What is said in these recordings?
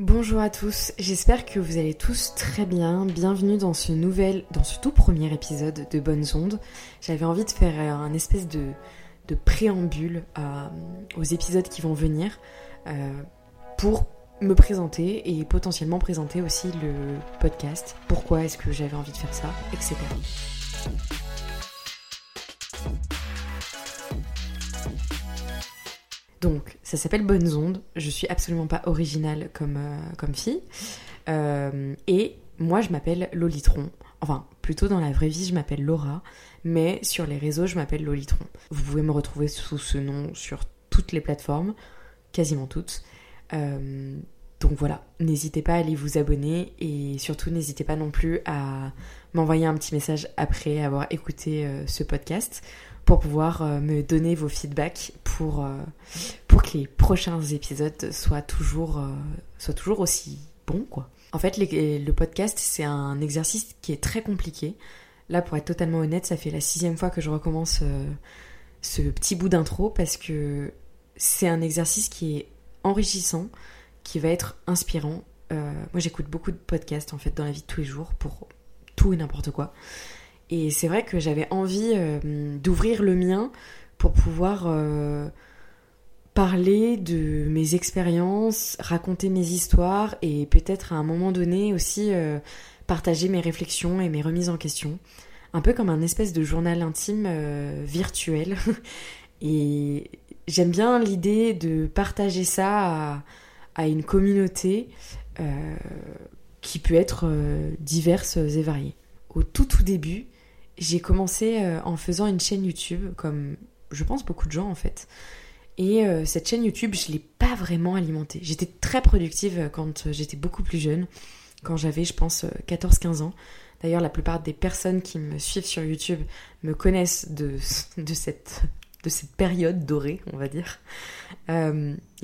Bonjour à tous, j'espère que vous allez tous très bien. Bienvenue dans ce nouvel, dans ce tout premier épisode de Bonnes Ondes. J'avais envie de faire un espèce de, de préambule euh, aux épisodes qui vont venir euh, pour me présenter et potentiellement présenter aussi le podcast. Pourquoi est-ce que j'avais envie de faire ça, etc. Donc, ça s'appelle Bonnes Ondes. Je suis absolument pas originale comme, euh, fille. Euh, et moi, je m'appelle Lolitron. Enfin, plutôt dans la vraie vie, je m'appelle Laura. Mais sur les réseaux, je m'appelle Lolitron. Vous pouvez me retrouver sous ce nom sur toutes les plateformes, quasiment toutes. Euh, donc voilà, n'hésitez pas à aller vous abonner et surtout n'hésitez pas non plus à m'envoyer un petit message après avoir écouté ce podcast pour pouvoir euh, me donner vos feedbacks pour, euh, pour que les prochains épisodes soient toujours, euh, soient toujours aussi bons, quoi. En fait, le podcast, c'est un exercice qui est très compliqué. Là, pour être totalement honnête, ça fait la sixième fois que je recommence ce petit bout d'intro parce que c'est un exercice qui est enrichissant, qui va être inspirant. moi, j'écoute beaucoup de podcasts en fait dans la vie de tous les jours pour tout et n'importe quoi. Et c'est vrai que j'avais envie euh, d'ouvrir le mien pour pouvoir euh, parler de mes expériences, raconter mes histoires et peut-être à un moment donné aussi euh, partager mes réflexions et mes remises en question. Un peu comme un espèce de journal intime virtuel. et j'aime bien l'idée de partager ça à, à une communauté qui peut être diverse et variée. Au tout tout début, j'ai commencé euh, en faisant une chaîne YouTube, comme je pense beaucoup de gens en fait. Et euh, cette chaîne YouTube, je ne l'ai pas vraiment alimentée. J'étais très productive euh, quand j'étais beaucoup plus jeune, quand j'avais, je pense, 14-15 ans. D'ailleurs, la plupart des personnes qui me suivent sur YouTube me connaissent de, de, cette, de cette période dorée, on va dire. ils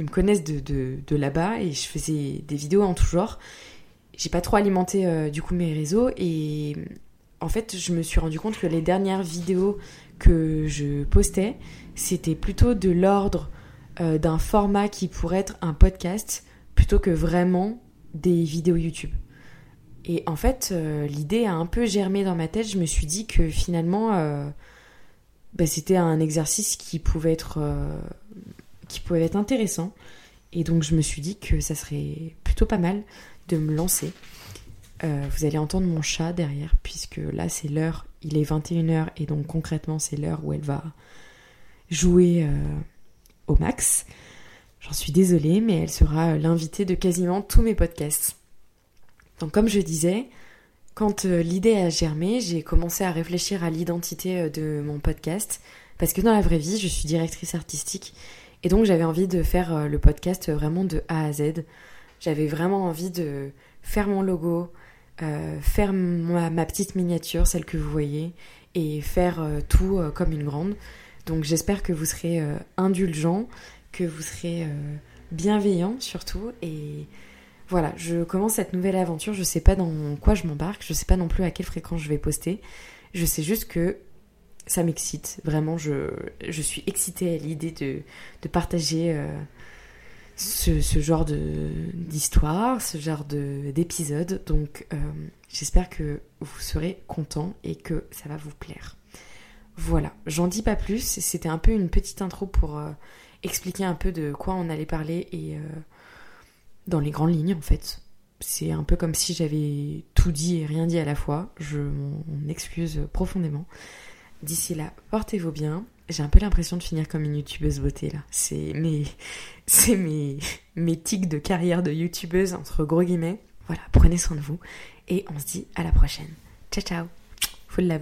me connaissent de, de, de là-bas et je faisais des vidéos en tout genre. J'ai pas trop alimenté du coup mes réseaux et en fait, je me suis rendu compte que les dernières vidéos que je postais, c'était plutôt de l'ordre euh, d'un format qui pourrait être un podcast plutôt que vraiment des vidéos YouTube. Et en fait, euh, l'idée a un peu germé dans ma tête. Je me suis dit que finalement, euh, bah, c'était un exercice qui pouvait être qui pouvait être intéressant. Et donc, je me suis dit que ça serait plutôt pas mal de me lancer. Euh, vous allez entendre mon chat derrière, puisque là c'est l'heure, il est 21h, et donc concrètement c'est l'heure où elle va jouer euh, au max. J'en suis désolée, mais elle sera l'invitée de quasiment tous mes podcasts. Donc comme je disais, quand euh, l'idée a germé, j'ai commencé à réfléchir à l'identité de mon podcast, parce que dans la vraie vie, je suis directrice artistique, et donc j'avais envie de faire le podcast vraiment de A à Z. J'avais vraiment envie de faire mon logo, euh, faire ma, petite miniature, celle que vous voyez, et faire euh, tout euh, comme une grande. Donc j'espère que vous serez indulgent, que vous serez bienveillant surtout. Et voilà, je commence cette nouvelle aventure. Je sais pas dans quoi je m'embarque, je sais pas non plus à quelle fréquence je vais poster. Je sais juste que ça m'excite. Vraiment, je, je suis excitée à l'idée de, de partager ce, genre d'histoire, ce genre d'épisode. Donc euh, j'espère que vous serez contents et que ça va vous plaire. Voilà, j'en dis pas plus, c'était un peu une petite intro pour euh, expliquer un peu de quoi on allait parler et euh, dans les grandes lignes en fait. C'est un peu comme si j'avais tout dit et rien dit à la fois. Je m'en excuse profondément. D'ici là, portez-vous bien, j'ai un peu l'impression de finir comme une youtubeuse beauté là. C'est mes, c'est mes, mes tics de carrière de youtubeuse entre gros guillemets. Voilà, prenez soin de vous et on se dit à la prochaine. Ciao ciao. Full love.